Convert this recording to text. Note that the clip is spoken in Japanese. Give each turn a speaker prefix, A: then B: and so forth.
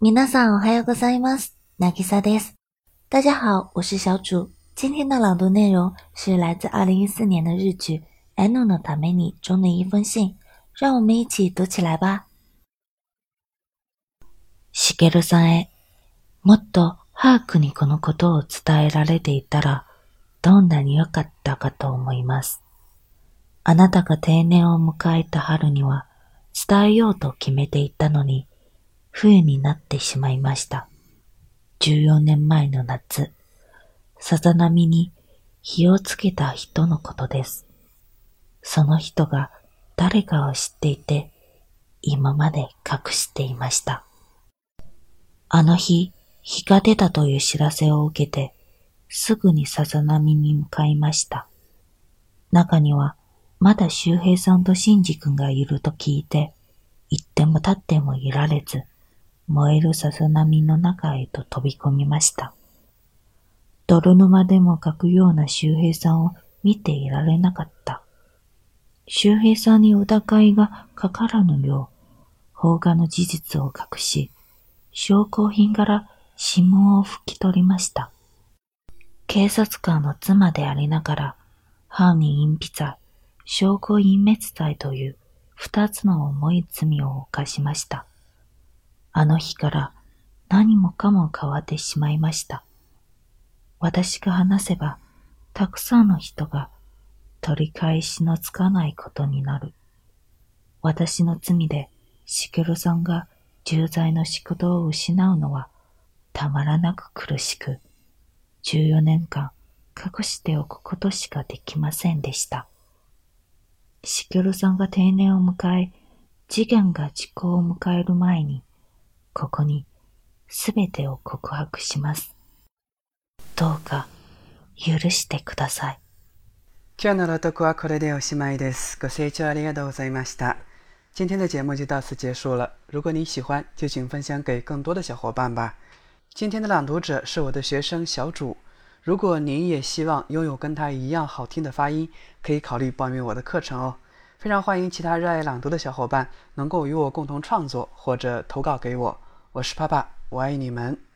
A: 皆さんおはようございます。なぎさです。大家好，我是小主。今天的朗读内容是来自2014年的日剧《Anu no Tameni》中的一封信，让我们一起读起来吧。しげるさんへ、もっと早くにこのことを伝えられていたら、どんなに良かったかと思います。あなたが定年を迎えた春には、伝えようと決めていたのに、冬になってしまいました。14年前の夏、さざ波に火をつけた人のことです。その人が誰かを知っていて、今まで隠していました。あの日、日が出たという知らせを受けて、すぐにさざ波に向かいました。中には、まだ周平さんとシンジ君がいると聞いて、行っても立ってもいられず、燃えるさざ波の中へと飛び込みました。泥沼でも書くような周平さんを見ていられなかった。周平さんに疑いがかからぬよう、放火の事実を隠し、証拠品から指紋を拭き取りました。警察官の妻でありながら、犯人隠避罪、証拠隠滅罪という二つの重い罪を犯しました。あの日から何もかも変わってしまいました。私が話せば、たくさんの人が取り返しのつかないことになる。私の罪でしげるさんが重罪の仕事を失うのはたまらなく苦しく、14年間隠しておくことしかできませんでした。しげるさんが定年を迎え、次元が時効を迎える前に、ここにすべてを告白します。どうか許してください。
B: 今日の朗読はこれでおしまいです。ご清聴ありがとうございました。今天的节目就到此结束了。如果你喜欢，就请分享给更多的小伙伴吧。今天的朗读者是我的学生小主。如果您也希望拥有跟他一样好听的发音，可以考虑报名我的课程哦。非常欢迎其他热爱朗读的小伙伴能够与我共同创作或者投稿给我。 我是爸爸，我爱你们。